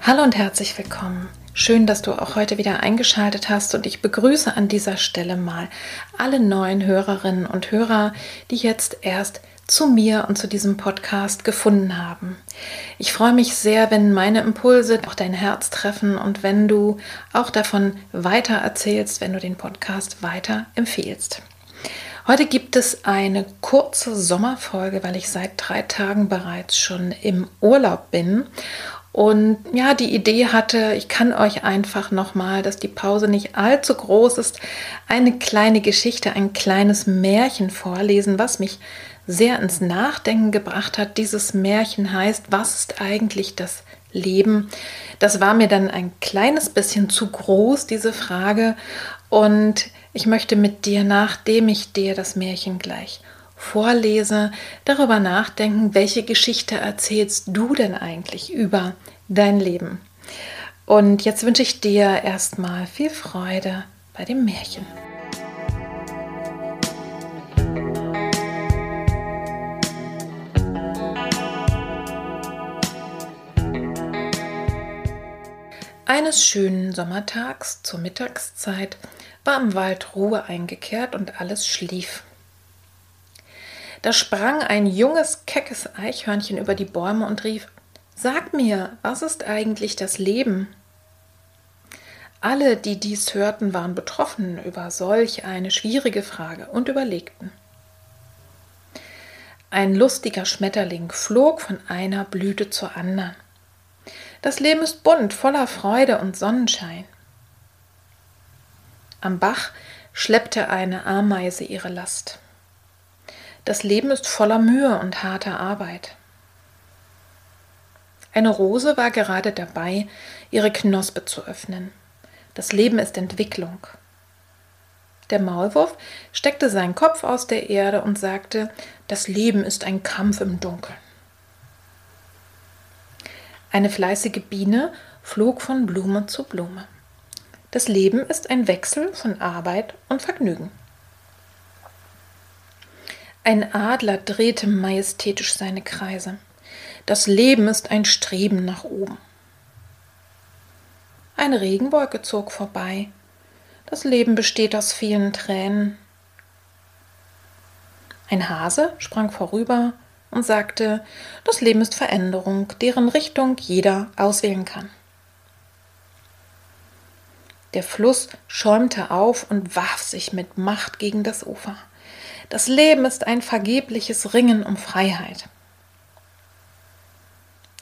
Hallo und herzlich willkommen. Schön, dass du auch heute wieder eingeschaltet hast und ich begrüße an dieser Stelle mal alle neuen Hörerinnen und Hörer, die jetzt erst zu mir und zu diesem Podcast gefunden haben. Ich freue mich sehr, wenn meine Impulse auch dein Herz treffen und wenn du auch davon weiter erzählst, wenn du den Podcast weiter empfehlst. Heute gibt es eine kurze Sommerfolge, weil ich seit drei Tagen bereits schon im Urlaub bin. Und ja, die Idee hatte, ich kann euch einfach nochmal, dass die Pause nicht allzu groß ist, eine kleine Geschichte, ein kleines Märchen vorlesen, was mich sehr ins Nachdenken gebracht hat. Dieses Märchen heißt, was ist eigentlich das Leben? Das war mir dann ein kleines bisschen zu groß, diese Frage. Und ich möchte mit dir, nachdem ich dir das Märchen gleich vorlese, darüber nachdenken, welche Geschichte erzählst du denn eigentlich über dein Leben. Und jetzt wünsche ich dir erstmal viel Freude bei dem Märchen. Eines schönen Sommertags zur Mittagszeit war im Wald Ruhe eingekehrt und alles schlief. Da sprang ein junges, keckes Eichhörnchen über die Bäume und rief Sag mir, was ist eigentlich das Leben? Alle, die dies hörten, waren betroffen über solch eine schwierige Frage und überlegten. Ein lustiger Schmetterling flog von einer Blüte zur anderen. Das Leben ist bunt, voller Freude und Sonnenschein. Am Bach schleppte eine Ameise ihre Last. Das Leben ist voller Mühe und harter Arbeit. Eine Rose war gerade dabei, ihre Knospe zu öffnen. Das Leben ist Entwicklung. Der Maulwurf steckte seinen Kopf aus der Erde und sagte, das Leben ist ein Kampf im Dunkeln. Eine fleißige Biene flog von Blume zu Blume. Das Leben ist ein Wechsel von Arbeit und Vergnügen. Ein Adler drehte majestätisch seine Kreise. Das Leben ist ein Streben nach oben. Eine Regenwolke zog vorbei. Das Leben besteht aus vielen Tränen. Ein Hase sprang vorüber und sagte, das Leben ist Veränderung, deren Richtung jeder auswählen kann. Der Fluss schäumte auf und warf sich mit Macht gegen das Ufer. Das Leben ist ein vergebliches Ringen um Freiheit.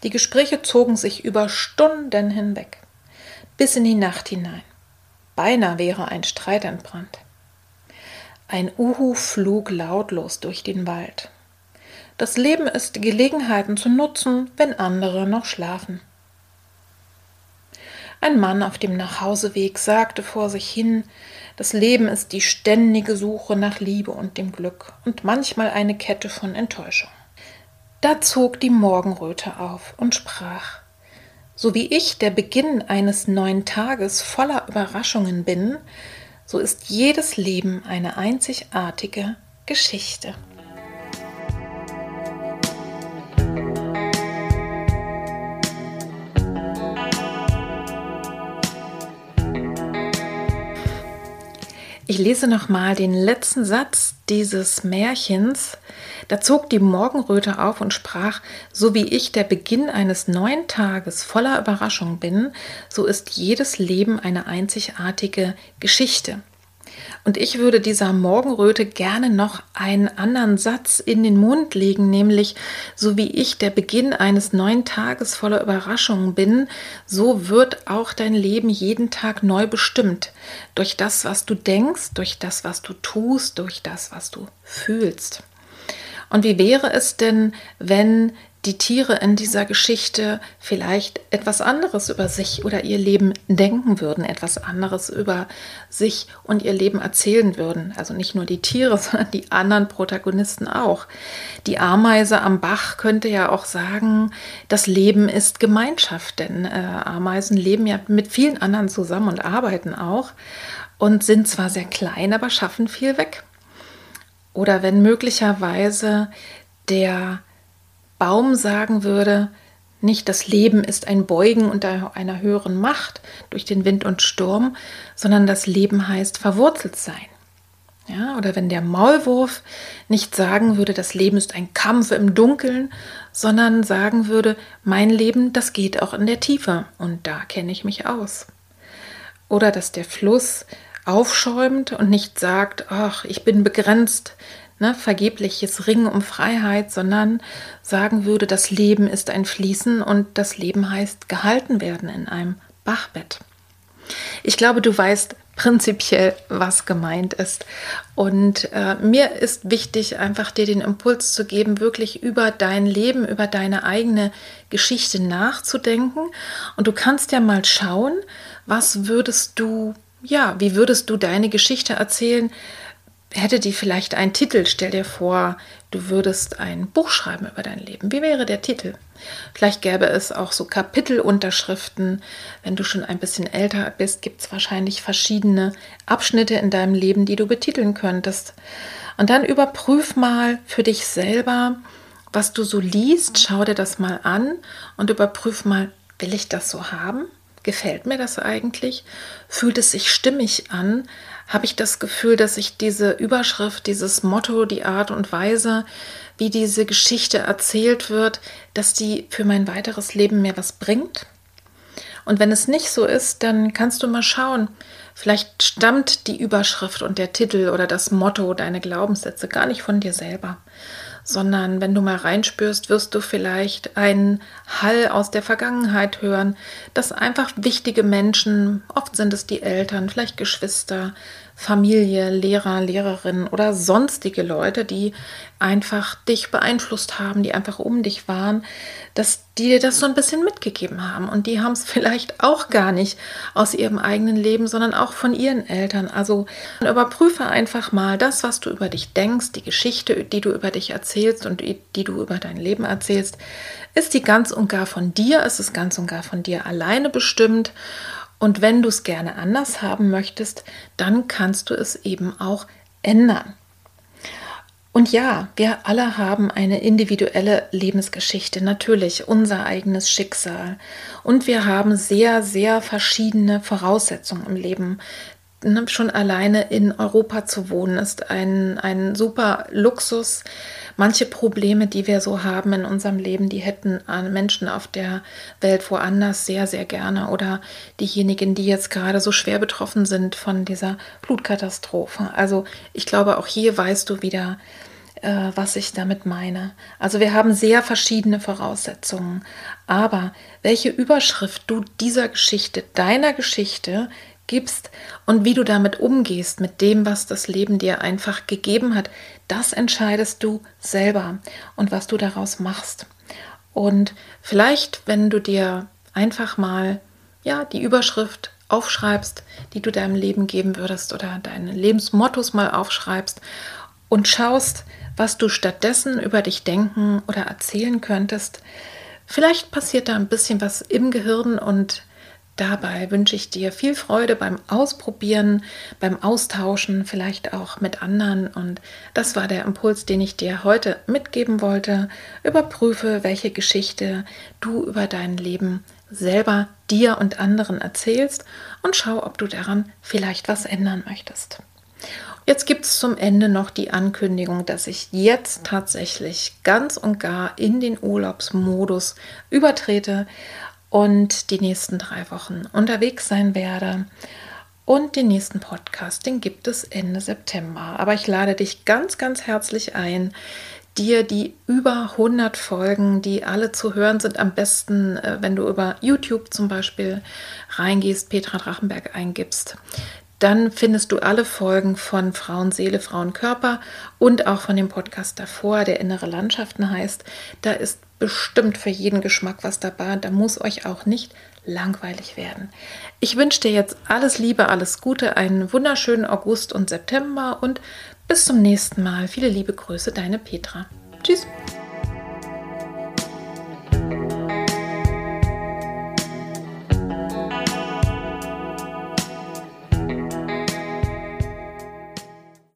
Die Gespräche zogen sich über Stunden hinweg, bis in die Nacht hinein. Beinahe wäre ein Streit entbrannt. Ein Uhu flog lautlos durch den Wald. Das Leben ist, Gelegenheiten zu nutzen, wenn andere noch schlafen. Ein Mann auf dem Nachhauseweg sagte vor sich hin, das Leben ist die ständige Suche nach Liebe und dem Glück und manchmal eine Kette von Enttäuschung. Da zog die Morgenröte auf und sprach, so wie ich der Beginn eines neuen Tages voller Überraschungen bin, so ist jedes Leben eine einzigartige Geschichte. Ich lese noch mal den letzten Satz dieses Märchens. Da zog die Morgenröte auf und sprach: So wie ich der Beginn eines neuen Tages voller Überraschung bin, so ist jedes Leben eine einzigartige Geschichte. Und ich würde dieser Morgenröte gerne noch einen anderen Satz in den Mund legen, nämlich, so wie ich der Beginn eines neuen Tages voller Überraschungen bin, so wird auch dein Leben jeden Tag neu bestimmt. Durch das, was du denkst, durch das, was du tust, durch das, was du fühlst. Und wie wäre es denn, wenn die Tiere in dieser Geschichte vielleicht etwas anderes über sich oder ihr Leben denken würden, etwas anderes über sich und ihr Leben erzählen würden. Also nicht nur die Tiere, sondern die anderen Protagonisten auch. Die Ameise am Bach könnte ja auch sagen, das Leben ist Gemeinschaft, denn äh, Ameisen leben ja mit vielen anderen zusammen und arbeiten auch und sind zwar sehr klein, aber schaffen viel weg. Oder wenn möglicherweise der Baum sagen würde, nicht das Leben ist ein Beugen unter einer höheren Macht durch den Wind und Sturm, sondern das Leben heißt verwurzelt sein. Ja, oder wenn der Maulwurf nicht sagen würde, das Leben ist ein Kampf im Dunkeln, sondern sagen würde, mein Leben, das geht auch in der Tiefe und da kenne ich mich aus. Oder dass der Fluss aufschäumt und nicht sagt, ach, ich bin begrenzt, ne, vergebliches Ringen um Freiheit, sondern sagen würde, das Leben ist ein Fließen und das Leben heißt gehalten werden in einem Bachbett. Ich glaube, du weißt prinzipiell, was gemeint ist. Und äh, mir ist wichtig, einfach dir den Impuls zu geben, wirklich über dein Leben, über deine eigene Geschichte nachzudenken. Und du kannst ja mal schauen, was würdest du, ja, wie würdest du deine Geschichte erzählen, hätte die vielleicht einen Titel. Stell dir vor, du würdest ein Buch schreiben über dein Leben. Wie wäre der Titel? Vielleicht gäbe es auch so Kapitelunterschriften. Wenn du schon ein bisschen älter bist, gibt es wahrscheinlich verschiedene Abschnitte in deinem Leben, die du betiteln könntest. Und dann überprüf mal für dich selber, was du so liest. Schau dir das mal an und überprüf mal, will ich das so haben? Gefällt mir das eigentlich? Fühlt es sich stimmig an? Habe ich das Gefühl, dass ich diese Überschrift, dieses Motto, die Art und Weise, wie diese Geschichte erzählt wird, dass die für mein weiteres Leben mir was bringt. Und wenn es nicht so ist, dann kannst du mal schauen. Vielleicht stammt die Überschrift und der Titel oder das Motto, deine Glaubenssätze gar nicht von dir selber, sondern wenn du mal reinspürst, wirst du vielleicht einen Hall aus der Vergangenheit hören, dass einfach wichtige Menschen, oft sind es die Eltern, vielleicht Geschwister, Familie, Lehrer, Lehrerinnen oder sonstige Leute, die einfach dich beeinflusst haben, die einfach um dich waren, dass die dir das so ein bisschen mitgegeben haben. Und die haben es vielleicht auch gar nicht aus ihrem eigenen Leben, sondern auch von ihren Eltern. Also überprüfe einfach mal das, was du über dich denkst, die Geschichte, die du über dich erzählst und die du über dein Leben erzählst. Ist die ganz und gar von dir? Ist es ganz und gar von dir alleine bestimmt? Und wenn du es gerne anders haben möchtest, dann kannst du es eben auch ändern. Und ja, wir alle haben eine individuelle Lebensgeschichte, natürlich unser eigenes Schicksal. Und wir haben sehr, sehr verschiedene Voraussetzungen im Leben. Ne, schon alleine in Europa zu wohnen, ist ein, ein super Luxus. Manche Probleme, die wir so haben in unserem Leben, die hätten Menschen auf der Welt woanders sehr, sehr gerne. Oder diejenigen, die jetzt gerade so schwer betroffen sind von dieser Flutkatastrophe. Also ich glaube, auch hier weißt du wieder, äh, was ich damit meine. Also wir haben sehr verschiedene Voraussetzungen. Aber welche Überschrift du dieser Geschichte, deiner Geschichte gibst und wie du damit umgehst, mit dem, was das Leben dir einfach gegeben hat, das entscheidest du selber und was du daraus machst. Und vielleicht, wenn du dir einfach mal ja, die Überschrift aufschreibst, die du deinem Leben geben würdest oder deine Lebensmottos mal aufschreibst und schaust, was du stattdessen über dich denken oder erzählen könntest. Vielleicht passiert da ein bisschen was im Gehirn und Dabei wünsche ich dir viel Freude beim Ausprobieren, beim Austauschen, vielleicht auch mit anderen. Und das war der Impuls, den ich dir heute mitgeben wollte. Überprüfe, welche Geschichte du über dein Leben selber dir und anderen erzählst und schau, ob du daran vielleicht was ändern möchtest. Jetzt gibt es zum Ende noch die Ankündigung, dass ich jetzt tatsächlich ganz und gar in den Urlaubsmodus übertrete und die nächsten drei Wochen unterwegs sein werde. Und den nächsten Podcast, den gibt es Ende September. Aber ich lade dich ganz, ganz herzlich ein, dir die über 100 Folgen, die alle zu hören sind, am besten, äh, wenn du über YouTube zum Beispiel reingehst, Petra Drachenberg eingibst, dann findest du alle Folgen von Frauenseele, Frauenkörper und auch von dem Podcast davor, der Innere Landschaften heißt. Da ist bestimmt für jeden Geschmack was dabei. Da muss euch auch nicht langweilig werden. Ich wünsche dir jetzt alles Liebe, alles Gute, einen wunderschönen August und September und bis zum nächsten Mal. Viele liebe Grüße, deine Petra. Tschüss.